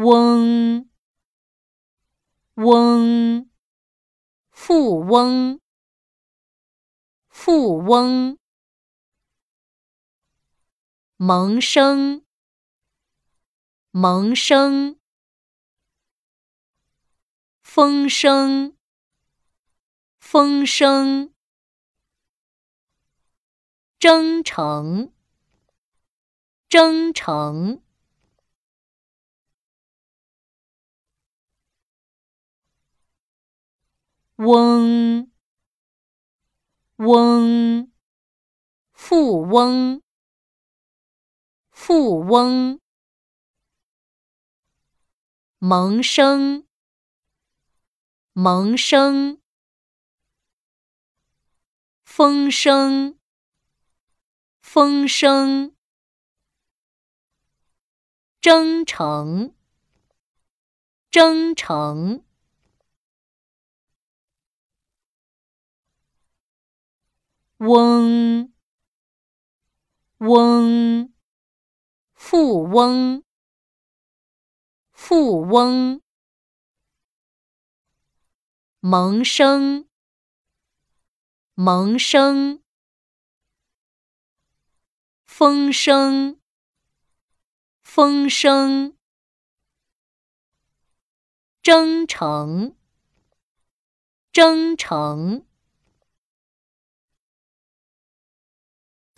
翁，翁，富翁，富翁，萌生，萌生，风声，风声，征程，征程。翁，翁，富翁，富翁，萌生，萌生，风声，风声，征程，征程。翁，翁，富翁，富翁，萌生，萌生，风声，风声，征程，征程。